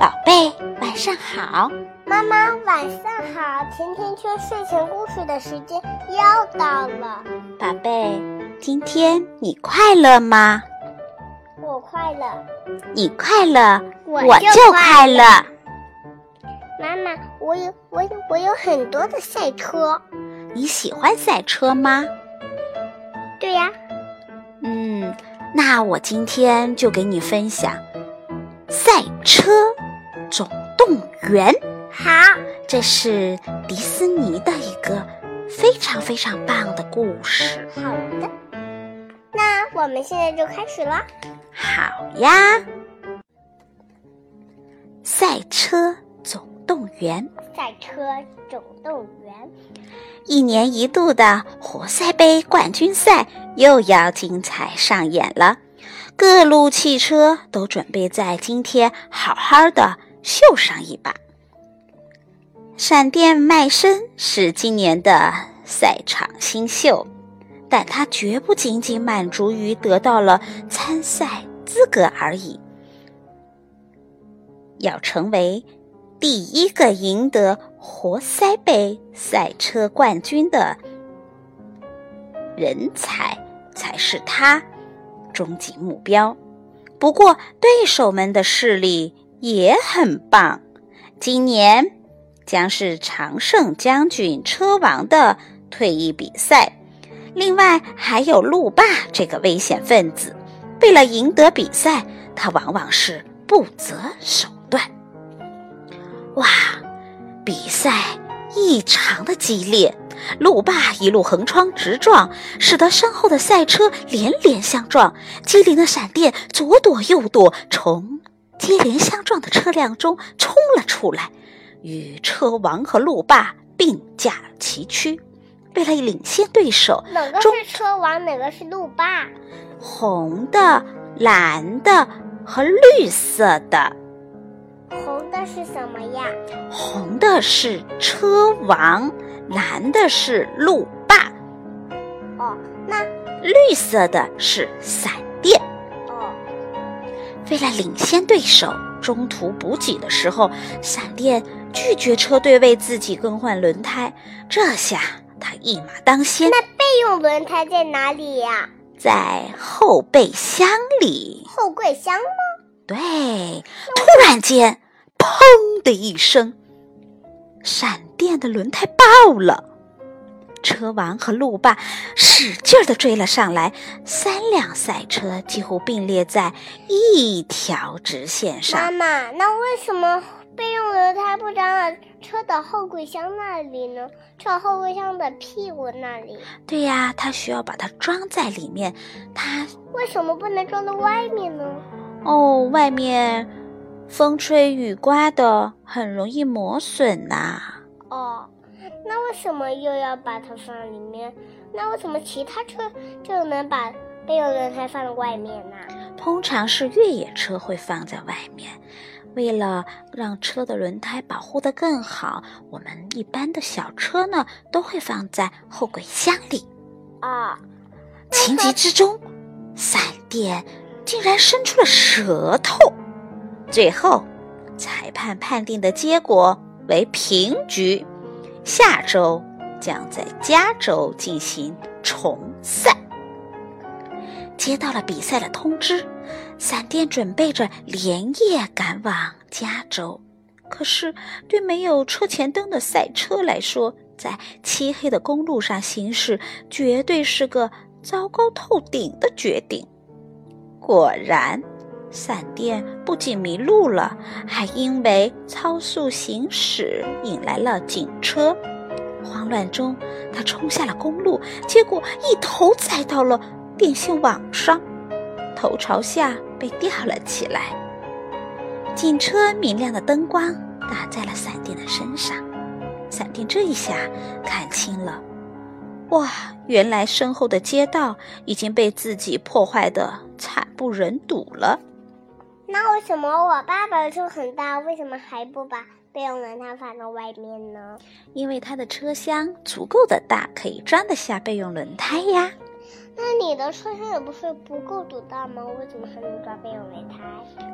宝贝，晚上好。妈妈，晚上好。甜甜圈睡前故事的时间又到了。宝贝，今天你快乐吗？我快乐。你快乐，我就快乐。妈妈，我有我有我有很多的赛车。你喜欢赛车吗？对呀。嗯，那我今天就给你分享赛车总动员。好，这是迪士尼的一个非常非常棒的故事。好的，那我们现在就开始了。好呀，赛车总动员。赛车总动员。一年一度的活塞杯冠军赛又要精彩上演了，各路汽车都准备在今天好好的秀上一把。闪电麦森是今年的赛场新秀，但他绝不仅仅满足于得到了参赛资格而已，要成为。第一个赢得活塞杯赛车冠军的人才才是他终极目标。不过，对手们的势力也很棒。今年将是常胜将军车王的退役比赛，另外还有路霸这个危险分子。为了赢得比赛，他往往是不择手段。哇，比赛异常的激烈，路霸一路横冲直撞，使得身后的赛车连连相撞。机灵的闪电左躲右躲，从接连相撞的车辆中冲了出来，与车王和路霸并驾齐驱。为了领先对手，哪个是车王，哪个是路霸？红的、蓝的和绿色的。红的是什么呀？红的是车王，蓝的是路霸。哦，那绿色的是闪电。哦，为了领先对手，中途补给的时候，闪电拒绝车队为自己更换轮胎。这下他一马当先。那备用轮胎在哪里呀？在后备箱里。后备箱吗？对，突然间，砰的一声，闪电的轮胎爆了。车王和路霸使劲地追了上来，三辆赛车几乎并列在一条直线上。妈妈，那为什么备用轮胎不装在车的后备箱那里呢？车后备箱的屁股那里？对呀，它需要把它装在里面。它为什么不能装在外面呢？哦，外面风吹雨刮的，很容易磨损呐。哦，那为什么又要把它放里面？那为什么其他车就能把备用轮胎放在外面呢？通常是越野车会放在外面，为了让车的轮胎保护得更好，我们一般的小车呢都会放在后备箱里。啊，情急之中，闪电。竟然伸出了舌头，最后，裁判判定的结果为平局。下周将在加州进行重赛。接到了比赛的通知，闪电准备着连夜赶往加州。可是，对没有车前灯的赛车来说，在漆黑的公路上行驶，绝对是个糟糕透顶的决定。果然，闪电不仅迷路了，还因为超速行驶引来了警车。慌乱中，他冲下了公路，结果一头栽到了电线网上，头朝下被吊了起来。警车明亮的灯光打在了闪电的身上，闪电这一下看清了。哇！原来身后的街道已经被自己破坏的惨不忍睹了。那为什么我爸爸车很大，为什么还不把备用轮胎放到外面呢？因为他的车厢足够的大，可以装得下备用轮胎呀。那你的车厢也不是不够多大吗？为什么还能装备用轮胎？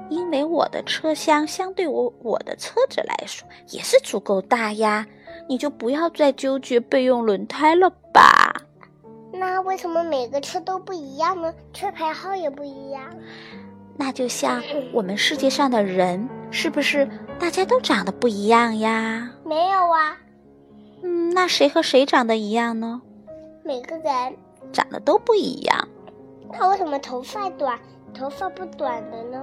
因为我的车厢相对我我的车子来说也是足够大呀。你就不要再纠结备用轮胎了吧。那为什么每个车都不一样呢？车牌号也不一样。那就像我们世界上的人，是不是大家都长得不一样呀？没有啊。嗯，那谁和谁长得一样呢？每个人长得都不一样。那为什么头发短，头发不短的呢？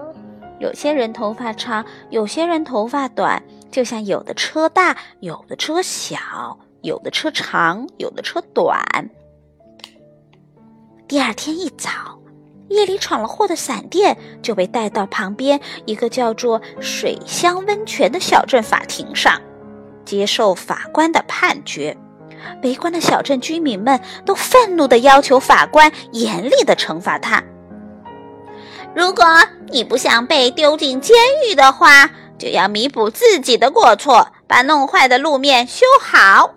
有些人头发长，有些人头发短。就像有的车大，有的车小，有的车长，有的车短。第二天一早。夜里闯了祸的闪电就被带到旁边一个叫做水乡温泉的小镇法庭上，接受法官的判决。围观的小镇居民们都愤怒地要求法官严厉地惩罚他。如果你不想被丢进监狱的话，就要弥补自己的过错，把弄坏的路面修好。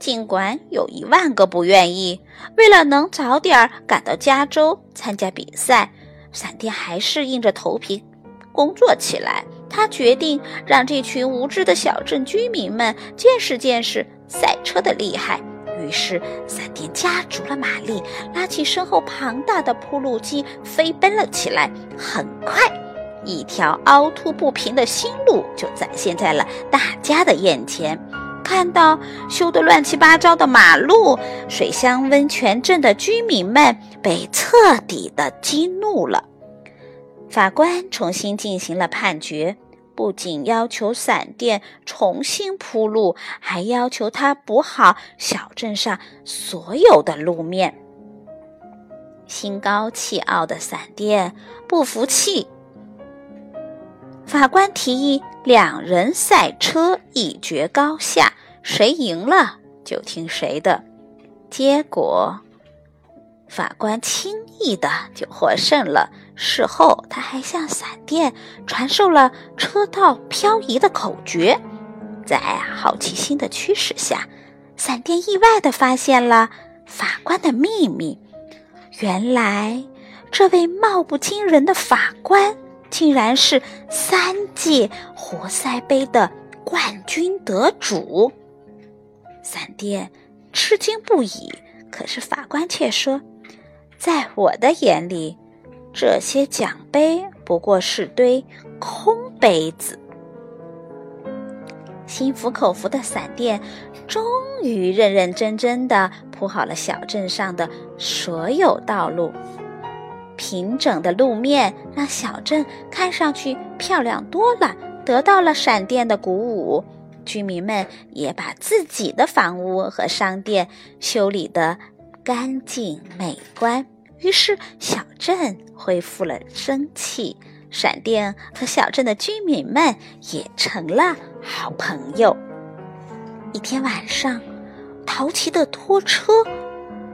尽管有一万个不愿意，为了能早点赶到加州参加比赛，闪电还是硬着头皮工作起来。他决定让这群无知的小镇居民们见识见识赛车的厉害。于是，闪电加足了马力，拉起身后庞大的铺路机，飞奔了起来。很快，一条凹凸不平的新路就展现在了大家的眼前。看到修得乱七八糟的马路，水乡温泉镇的居民们被彻底的激怒了。法官重新进行了判决，不仅要求闪电重新铺路，还要求他补好小镇上所有的路面。心高气傲的闪电不服气，法官提议两人赛车一决高下。谁赢了就听谁的，结果法官轻易的就获胜了。事后，他还向闪电传授了车道漂移的口诀。在好奇心的驱使下，闪电意外的发现了法官的秘密。原来，这位貌不惊人的法官竟然是三届活塞杯的冠军得主。闪电吃惊不已，可是法官却说：“在我的眼里，这些奖杯不过是堆空杯子。”心服口服的闪电终于认认真真的铺好了小镇上的所有道路，平整的路面让小镇看上去漂亮多了，得到了闪电的鼓舞。居民们也把自己的房屋和商店修理得干净美观，于是小镇恢复了生气。闪电和小镇的居民们也成了好朋友。一天晚上，淘气的拖车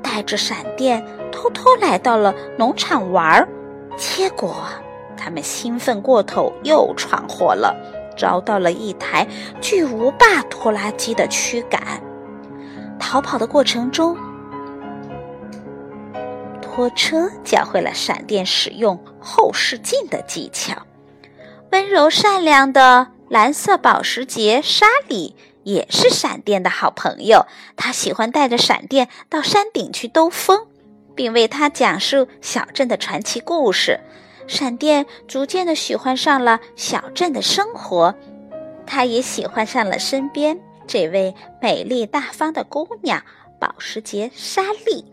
带着闪电偷偷来到了农场玩儿，结果他们兴奋过头，又闯祸了。遭到了一台巨无霸拖拉机的驱赶。逃跑的过程中，拖车教会了闪电使用后视镜的技巧。温柔善良的蓝色保时捷莎莉也是闪电的好朋友，他喜欢带着闪电到山顶去兜风，并为他讲述小镇的传奇故事。闪电逐渐的喜欢上了小镇的生活，他也喜欢上了身边这位美丽大方的姑娘保时捷莎莉。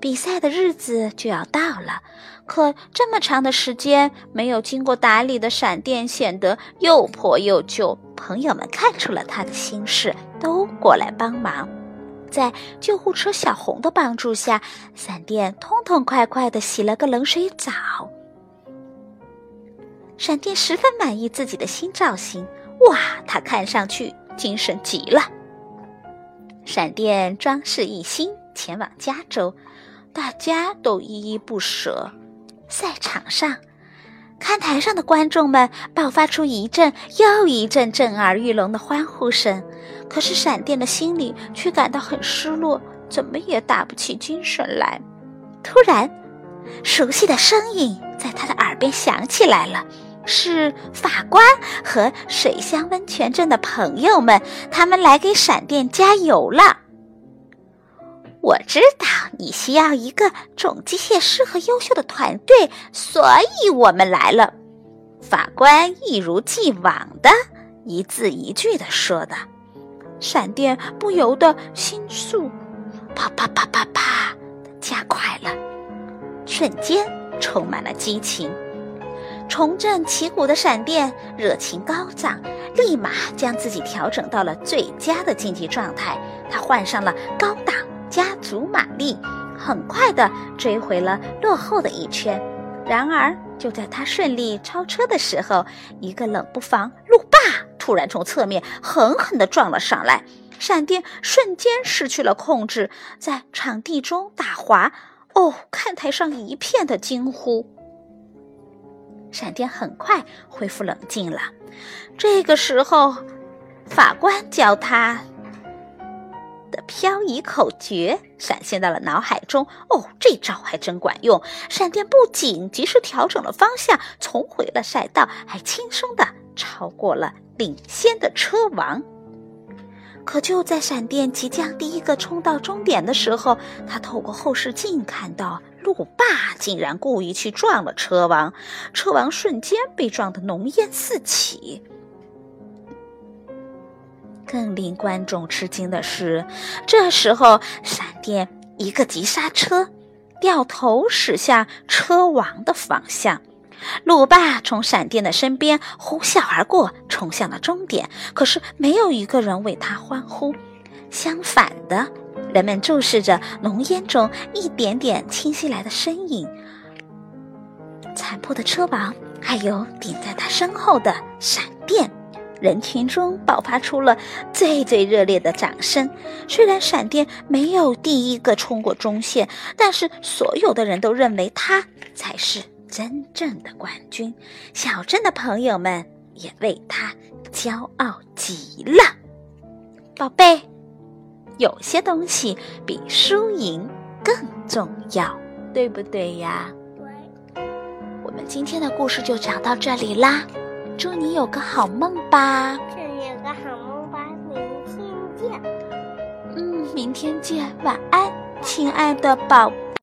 比赛的日子就要到了，可这么长的时间没有经过打理的闪电显得又破又旧。朋友们看出了他的心事，都过来帮忙。在救护车小红的帮助下，闪电痛痛快快的洗了个冷水澡。闪电十分满意自己的新造型，哇，他看上去精神极了。闪电装饰一新，前往加州，大家都依依不舍。赛场上，看台上的观众们爆发出一阵又一阵震耳欲聋的欢呼声，可是闪电的心里却感到很失落，怎么也打不起精神来。突然，熟悉的声音在他的耳边响起来了，是法官和水乡温泉镇的朋友们，他们来给闪电加油了。我知道你需要一个总机械师和优秀的团队，所以我们来了。法官一如既往的一字一句的说的，闪电不由得心速啪啪啪啪啪的加快了，瞬间充满了激情。重振旗鼓的闪电热情高涨，立马将自己调整到了最佳的竞技状态。他换上了高档加足马力，很快的追回了落后的一圈。然而，就在他顺利超车的时候，一个冷不防路突然从侧面狠狠地撞了上来，闪电瞬间失去了控制，在场地中打滑。哦，看台上一片的惊呼。闪电很快恢复冷静了。这个时候，法官教他的漂移口诀闪现到了脑海中。哦，这招还真管用！闪电不仅及时调整了方向，重回了赛道，还轻松的超过了领先的车王。可就在闪电即将第一个冲到终点的时候，他透过后视镜看到。路霸竟然故意去撞了车王，车王瞬间被撞得浓烟四起。更令观众吃惊的是，这时候闪电一个急刹车，掉头驶向车王的方向。路霸从闪电的身边呼啸而过，冲向了终点。可是没有一个人为他欢呼，相反的。人们注视着浓烟中一点点清晰来的身影，残破的车王，还有顶在他身后的闪电。人群中爆发出了最最热烈的掌声。虽然闪电没有第一个冲过中线，但是所有的人都认为他才是真正的冠军。小镇的朋友们也为他骄傲极了，宝贝。有些东西比输赢更重要，对不对呀？对。我们今天的故事就讲到这里啦，祝你有个好梦吧！祝你有个好梦吧，明天见。嗯，明天见，晚安，亲爱的宝